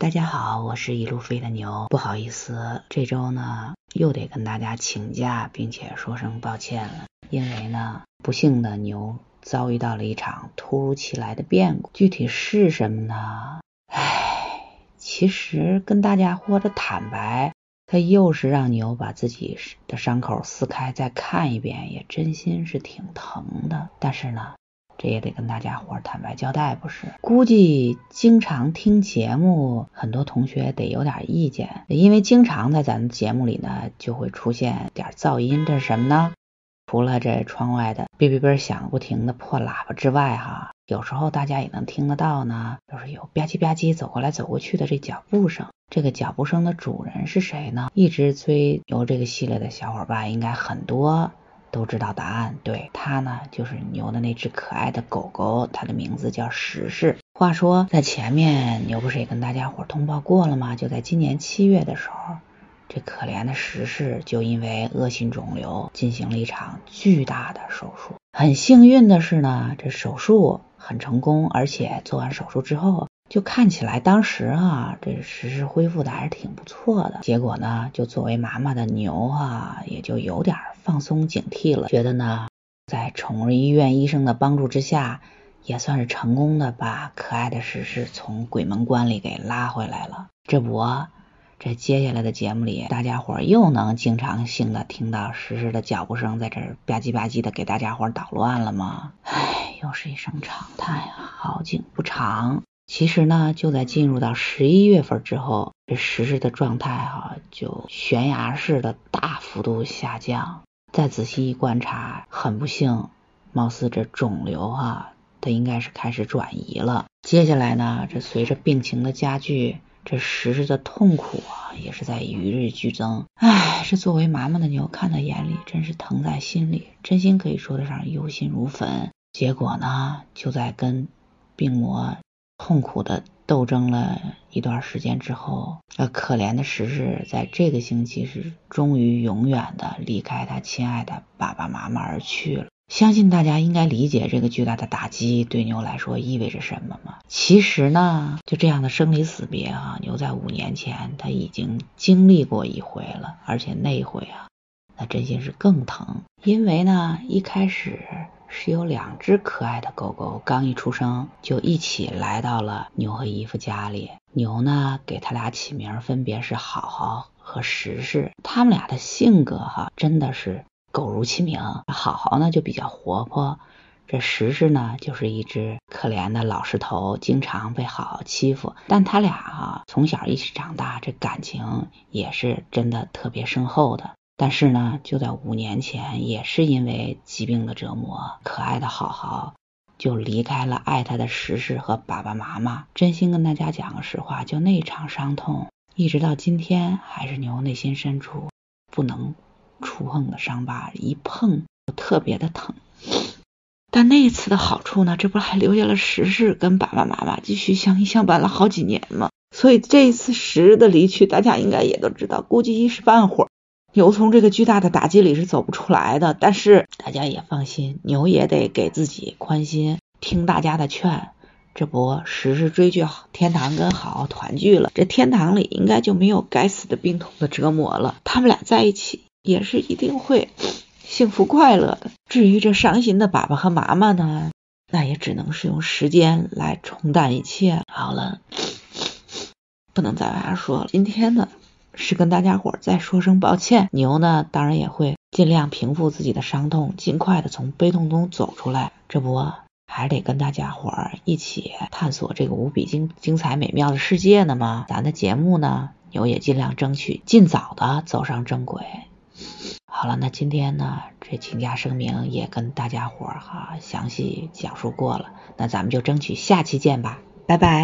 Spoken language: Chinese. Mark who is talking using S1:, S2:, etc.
S1: 大家好，我是一路飞的牛。不好意思，这周呢又得跟大家请假，并且说声抱歉了。因为呢，不幸的牛遭遇到了一场突如其来的变故，具体是什么呢？唉，其实跟大家或者坦白，他又是让牛把自己的伤口撕开再看一遍，也真心是挺疼的。但是呢。这也得跟大家伙坦白交代，不是？估计经常听节目，很多同学得有点意见，因为经常在咱们节目里呢，就会出现点噪音，这是什么呢？除了这窗外的哔哔哔响不停的破喇叭之外，哈，有时候大家也能听得到呢，就是有吧唧吧唧走过来走过去的这脚步声。这个脚步声的主人是谁呢？一直追牛这个系列的小伙伴应该很多。都知道答案，对它呢，就是牛的那只可爱的狗狗，它的名字叫石石。话说在前面，牛不是也跟大家伙通报过了吗？就在今年七月的时候，这可怜的石石就因为恶性肿瘤进行了一场巨大的手术。很幸运的是呢，这手术很成功，而且做完手术之后。就看起来当时啊，这实时恢复的还是挺不错的。结果呢，就作为妈妈的牛啊，也就有点放松警惕了，觉得呢，在宠物医院医生的帮助之下，也算是成功的把可爱的石石从鬼门关里给拉回来了。这不，这接下来的节目里，大家伙又能经常性的听到石石的脚步声在这吧唧吧唧的给大家伙捣乱了吗？唉，又是一声长叹啊，好景不长。其实呢，就在进入到十一月份之后，这石石的状态哈就悬崖式的大幅度下降。再仔细一观察，很不幸，貌似这肿瘤哈，它应该是开始转移了。接下来呢，这随着病情的加剧，这石石的痛苦啊也是在与日俱增。唉，这作为妈妈的牛看在眼里，真是疼在心里，真心可以说得上忧心如焚。结果呢，就在跟病魔。痛苦的斗争了一段时间之后，呃，可怜的石石在这个星期是终于永远的离开他亲爱的爸爸妈妈而去了。相信大家应该理解这个巨大的打击对牛来说意味着什么吗？其实呢，就这样的生离死别啊，牛在五年前他已经经历过一回了，而且那回啊，那真心是更疼，因为呢，一开始。是有两只可爱的狗狗，刚一出生就一起来到了牛和姨夫家里。牛呢，给他俩起名分别是好好和实实。他们俩的性格哈，真的是狗如其名。好好呢就比较活泼，这实实呢就是一只可怜的老石头，经常被好好欺负。但他俩啊从小一起长大，这感情也是真的特别深厚的。但是呢，就在五年前，也是因为疾病的折磨，可爱的好好就离开了爱他的石石和爸爸妈妈。真心跟大家讲个实话，就那场伤痛，一直到今天还是牛内心深处不能触碰的伤疤，一碰就特别的疼。但那一次的好处呢，这不还留下了石石跟爸爸妈妈继续相依相伴了好几年吗？所以这一次石的离去，大家应该也都知道，估计一时半会儿。牛从这个巨大的打击里是走不出来的，但是大家也放心，牛也得给自己宽心，听大家的劝。这不，时时追剧，天堂跟好好团聚了，这天堂里应该就没有该死的病痛的折磨了。他们俩在一起也是一定会幸福快乐的。至于这伤心的爸爸和妈妈呢，那也只能是用时间来冲淡一切。好了，不能再往下说了。今天呢？是跟大家伙再说声抱歉。牛呢，当然也会尽量平复自己的伤痛，尽快的从悲痛中走出来。这不，还得跟大家伙一起探索这个无比精精彩美妙的世界呢吗？咱的节目呢，牛也尽量争取尽早的走上正轨。好了，那今天呢，这请假声明也跟大家伙哈详细讲述过了。那咱们就争取下期见吧，拜拜。